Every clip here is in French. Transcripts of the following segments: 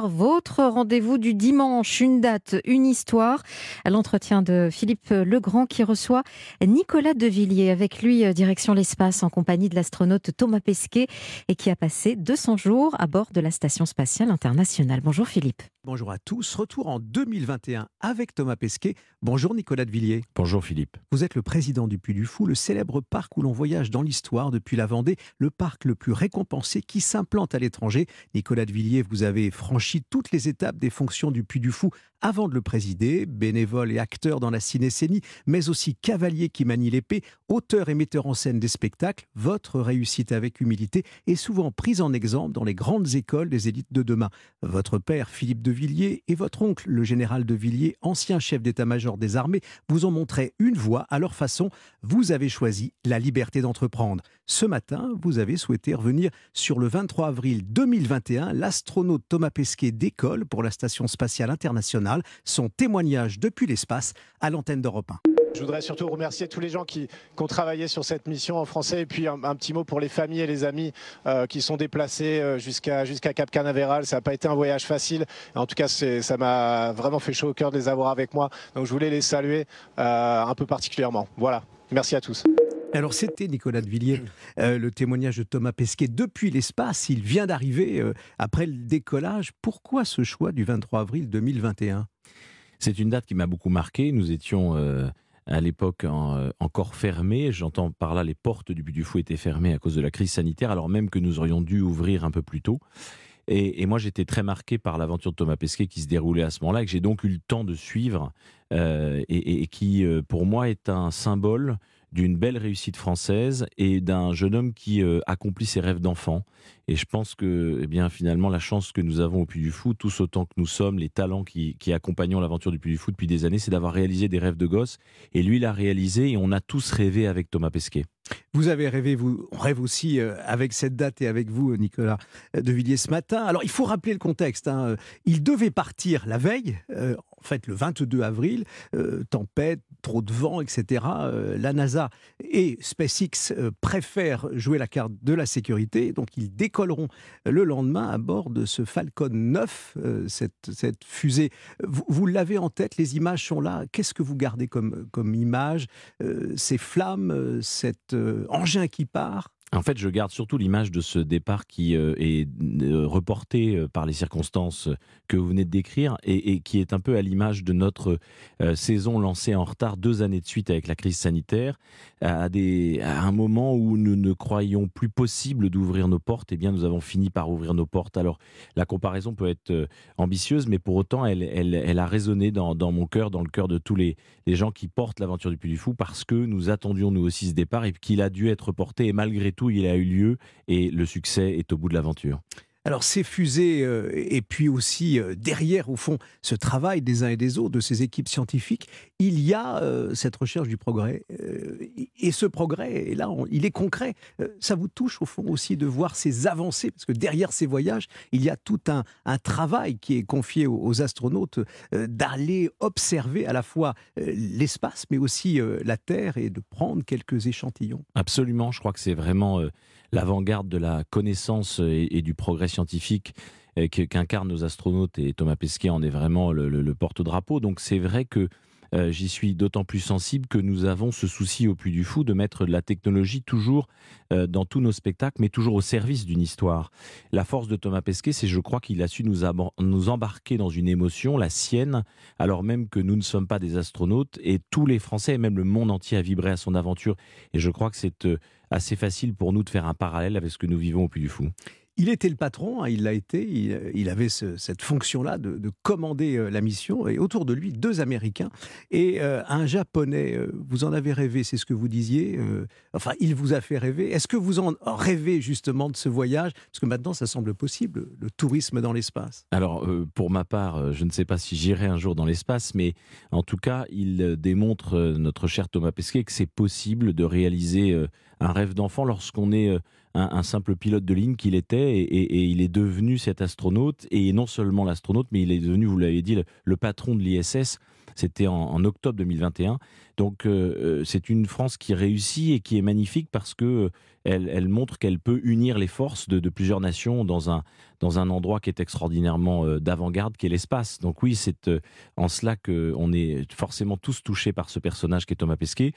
Votre rendez-vous du dimanche, une date, une histoire, à l'entretien de Philippe Legrand qui reçoit Nicolas Devilliers. Avec lui, euh, direction l'espace en compagnie de l'astronaute Thomas Pesquet et qui a passé 200 jours à bord de la Station spatiale internationale. Bonjour Philippe. Bonjour à tous. Retour en 2021 avec Thomas Pesquet. Bonjour Nicolas Devilliers. Bonjour Philippe. Vous êtes le président du Puy du Fou, le célèbre parc où l'on voyage dans l'histoire depuis la Vendée, le parc le plus récompensé qui s'implante à l'étranger. Nicolas Devilliers, vous avez franchi toutes les étapes des fonctions du Puy du Fou avant de le présider, bénévole et acteur dans la cinécénie, mais aussi cavalier qui manie l'épée, auteur et metteur en scène des spectacles. Votre réussite avec humilité est souvent prise en exemple dans les grandes écoles des élites de demain. Votre père, Philippe de Villiers, et votre oncle, le général de Villiers, ancien chef d'état-major des armées, vous ont montré une voie à leur façon. Vous avez choisi la liberté d'entreprendre. Ce matin, vous avez souhaité revenir sur le 23 avril 2021. L'astronaute Thomas Pesquet décolle pour la Station spatiale internationale son témoignage depuis l'espace à l'antenne d'Europe 1. Je voudrais surtout remercier tous les gens qui, ont travaillé sur cette mission en français et puis un, petit mot pour les familles et les amis euh, qui sont déplacés euh, jusqu'à jusqu'à Cap Canaveral. Ça n'a pas été un voyage facile. En tout cas, ça m'a vraiment fait chaud au cœur de les avoir avec moi. Donc je voulais les saluer euh, un peu particulièrement. Voilà. Merci à tous. Alors c'était Nicolas de Villiers, le témoignage de Thomas Pesquet depuis l'espace. Il vient d'arriver après le décollage. Pourquoi ce choix du 23 avril 2021 C'est une date qui m'a beaucoup marqué. Nous étions à l'époque euh, encore fermé. J'entends par là les portes du But du Fou étaient fermées à cause de la crise sanitaire, alors même que nous aurions dû ouvrir un peu plus tôt. Et, moi, j'étais très marqué par l'aventure de Thomas Pesquet qui se déroulait à ce moment-là, que j'ai donc eu le temps de suivre, euh, et, qui, euh, pour moi, est un symbole d'une belle réussite française et d'un jeune homme qui accomplit ses rêves d'enfant. Et je pense que, eh bien, finalement, la chance que nous avons au Puy du Fou, tous autant que nous sommes, les talents qui, qui accompagnons l'aventure du Puy du Fou depuis des années, c'est d'avoir réalisé des rêves de gosse. Et lui l'a réalisé et on a tous rêvé avec Thomas Pesquet. Vous avez rêvé, vous, on rêve aussi euh, avec cette date et avec vous, Nicolas de Villiers, ce matin. Alors, il faut rappeler le contexte. Hein. Il devait partir la veille, euh, en fait le 22 avril, euh, tempête, trop de vent, etc. la NASA et SpaceX préfèrent jouer la carte de la sécurité, donc ils décolleront le lendemain à bord de ce Falcon 9, cette, fusée. Vous, l'avez en tête, les images sont là. Qu'est-ce que vous gardez comme, comme image Ces flammes, cette euh, engin qui part en fait, je garde surtout l'image de ce départ qui euh, est euh, reporté euh, par les circonstances que vous venez de décrire et, qui est un peu à l'image de notre saison lancée en retard deux années de suite avec la crise sanitaire, à, un moment où nous ne croyions plus possible d'ouvrir nos portes. Eh bien, nous avons fini par ouvrir nos portes. Alors, la comparaison peut être ambitieuse, mais pour autant, elle, a résonné dans, mon cœur, dans le cœur de tous les, les gens qui portent l'aventure du Puy du Fou, parce que nous attendions nous aussi ce départ et qu'il a dû être porté. Et malgré tout, il a eu lieu et le succès est au bout de l'aventure. Alors ces fusées, euh, et puis aussi euh, derrière, au fond, ce travail des uns et des autres, de ces équipes scientifiques, il y a euh, cette recherche du progrès. et ce progrès, et là, il est concret. ça vous touche, au fond, aussi de voir ces avancées, parce que derrière ces voyages, il y a tout un, travail qui est confié aux, astronautes d'aller observer à la fois l'espace, mais aussi la Terre, et de prendre quelques échantillons. Absolument, je crois que c'est vraiment l'avant-garde de la connaissance et, du progrès scientifique euh, qu'incarnent nos astronautes et Thomas Pesquet en est vraiment le, porte-drapeau. Donc c'est vrai que euh, j'y suis d'autant plus sensible que nous avons ce souci au plus du Fou de mettre de la technologie toujours euh, dans tous nos spectacles, mais toujours au service d'une histoire. La force de Thomas Pesquet, c'est je crois qu'il a su nous, embarquer dans une émotion, la sienne, alors même que nous ne sommes pas des astronautes, et tous les Français et même le monde entier a vibré à son aventure. Et je crois que c'est assez facile pour nous de faire un parallèle avec ce que nous vivons au Puy du Fou. Il était le patron, hein, il l'a été, il, avait cette fonction-là de, commander euh, la mission, et autour de lui, deux Américains et euh, un Japonais. Euh, vous en avez rêvé, c'est ce que vous disiez. enfin, il vous a fait rêver. Est-ce que vous en rêvez justement de ce voyage? Parce que maintenant, ça semble possible, le tourisme dans l'espace. Alors, pour ma part, je ne sais pas si j'irai un jour dans l'espace, mais en tout cas, il démontre, notre cher Thomas Pesquet, que c'est possible de réaliser un rêve d'enfant lorsqu'on est un, simple pilote de ligne qu'il était et, il est devenu cet astronaute et non seulement l'astronaute mais il est devenu, vous l'avez dit, le, patron de l'ISS C'était en, octobre 2021. Donc c'est une France qui réussit et qui est magnifique parce que elle, montre qu'elle peut unir les forces de, plusieurs nations dans un, dans un endroit qui est extraordinairement d'avant-garde, qui est l'espace. Donc oui, c'est en cela qu'on est forcément tous touchés par ce personnage qui est Thomas Pesquet.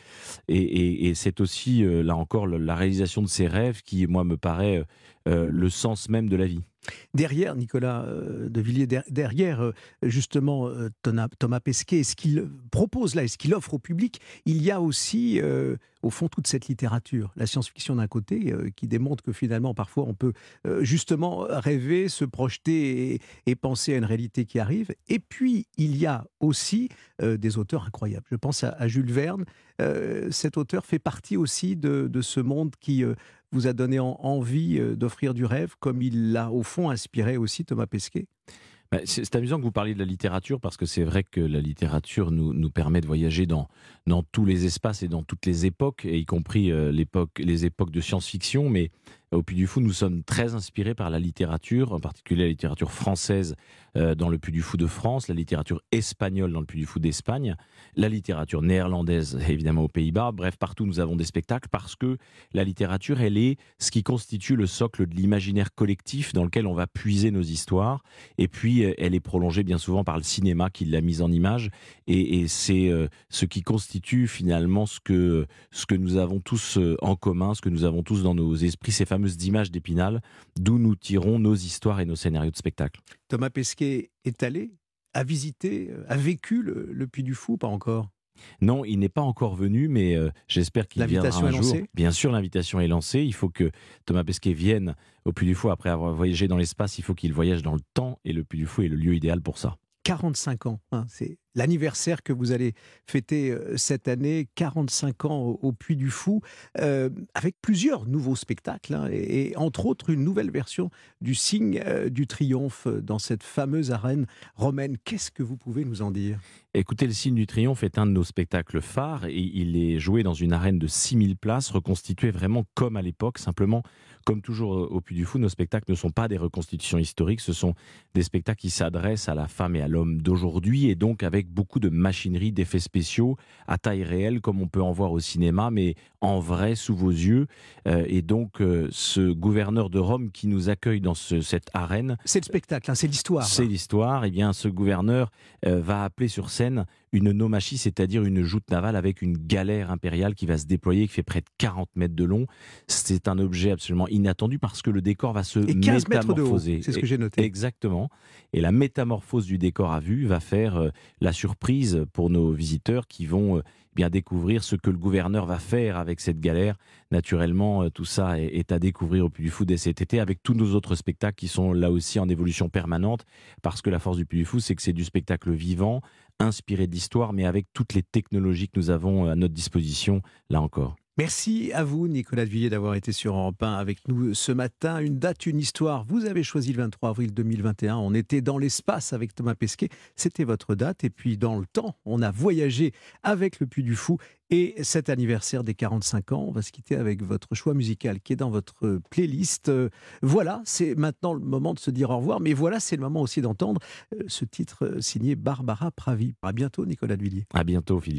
Et, c'est aussi, là encore, la réalisation de ses rêves qui, moi, me paraît le sens même de la vie. Derrière, Nicolas euh, de Villiers, derrière euh, justement euh, Thomas Pesquet, ce qu'il propose là ce qu'il offre au public, il y a aussi au fond toute cette littérature, la science-fiction d'un côté, qui démontre que finalement parfois on peut justement rêver, se projeter et, penser à une réalité qui arrive. Et puis il y a aussi des auteurs incroyables. Je pense à, Jules Verne. cet auteur fait partie aussi de, ce monde qui vous a donné envie euh, d'offrir du rêve, comme il l'a au fond inspiré aussi Thomas Pesquet c'est amusant que vous parliez de la littérature parce que c'est vrai que la littérature nous, permet de voyager dans, tous les espaces et dans toutes les époques, y compris euh, les époques de science-fiction. Mais au Puy du Fou, nous sommes très inspirés par la littérature, en particulier la littérature française euh, dans le Puy du Fou de France, la littérature espagnole dans le Puy du Fou d'Espagne, la littérature néerlandaise évidemment aux Pays-Bas. Bref, partout nous avons des spectacles parce que la littérature, elle est ce qui constitue le socle de l'imaginaire collectif dans lequel on va puiser nos histoires. Et puis, euh, elle est prolongée bien souvent par le cinéma qui l'a mise en image. Et, c'est euh, ce qui constitue finalement ce que, ce que nous avons tous en commun, ce que nous avons tous dans nos esprits, ces fameuses images d'Épinal, d'où nous tirons nos histoires et nos scénarios de spectacle. Thomas Pesquet est allé, a visité, euh, a vécu le, Puy du Fou, pas encore? Non, il n'est pas encore venu, mais euh, j'espère qu'il viendra un jour. Lancée? Bien sûr, l'invitation est lancée. Il faut que Thomas Pesquet vienne au Puy du Fou après avoir voyagé dans l'espace. Il faut qu'il voyage dans le temps et le Puy du Fou est le lieu idéal pour ça. 45 ans. Hein, c'est l'anniversaire que vous allez fêter euh, cette année, 45 ans au, Puy du Fou, euh, avec plusieurs nouveaux spectacles, hein, et, entre autres une nouvelle version du signe euh, du triomphe dans cette fameuse arène romaine. Qu'est-ce que vous pouvez nous en dire? Écoutez, le signe du triomphe est un de nos spectacles phares, et il est joué dans une arène de 6000 places, reconstituée vraiment comme à l'époque, simplement comme toujours au Puy du Fou, nos spectacles ne sont pas des reconstitutions historiques, ce sont des spectacles qui s'adressent à la femme et à l'homme d'aujourd'hui, et donc avec beaucoup de machinerie, d'effets spéciaux à taille réelle, comme on peut en voir au cinéma, mais en vrai, sous vos yeux. Euh, et donc, euh, ce gouverneur de Rome qui nous accueille dans cette arène... C'est le spectacle, hein, c'est l'histoire. C'est l'histoire. Et eh bien, ce gouverneur euh, va appeler sur scène une nomachie, c'est-à-dire une joute navale avec une galère impériale qui va se déployer, qui fait près de 40 mètres de long. C'est un objet absolument inattendu parce que le décor va se métamorphoser. C'est ce que j'ai noté. Exactement. Et la métamorphose du décor à vue va faire euh, la surprise pour nos visiteurs qui vont euh, bien découvrir ce que le gouverneur va faire avec cette galère. Naturellement, euh, tout ça est, à découvrir au Puy du Fou dès cet été avec tous nos autres spectacles qui sont là aussi en évolution permanente parce que la force du Puy du Fou, c'est que c'est du spectacle vivant, inspiré d'histoire, mais avec toutes les technologies que nous avons à notre disposition, là encore. Merci à vous, Nicolas Villiers, d'avoir été sur Europe 1 avec nous ce matin. Une date, une histoire. Vous avez choisi le 23 avril 2021. On était dans l'espace avec Thomas Pesquet. C'était votre date. Et puis, dans le temps, on a voyagé avec le Puy du Fou. Et cet anniversaire des 45 ans, on va se quitter avec votre choix musical qui est dans votre playlist. Voilà, c'est maintenant le moment de se dire au revoir. Mais voilà, c'est le moment aussi d'entendre euh, ce titre signé Barbara Pravi. À bientôt, Nicolas Villiers. À bientôt, Philippe.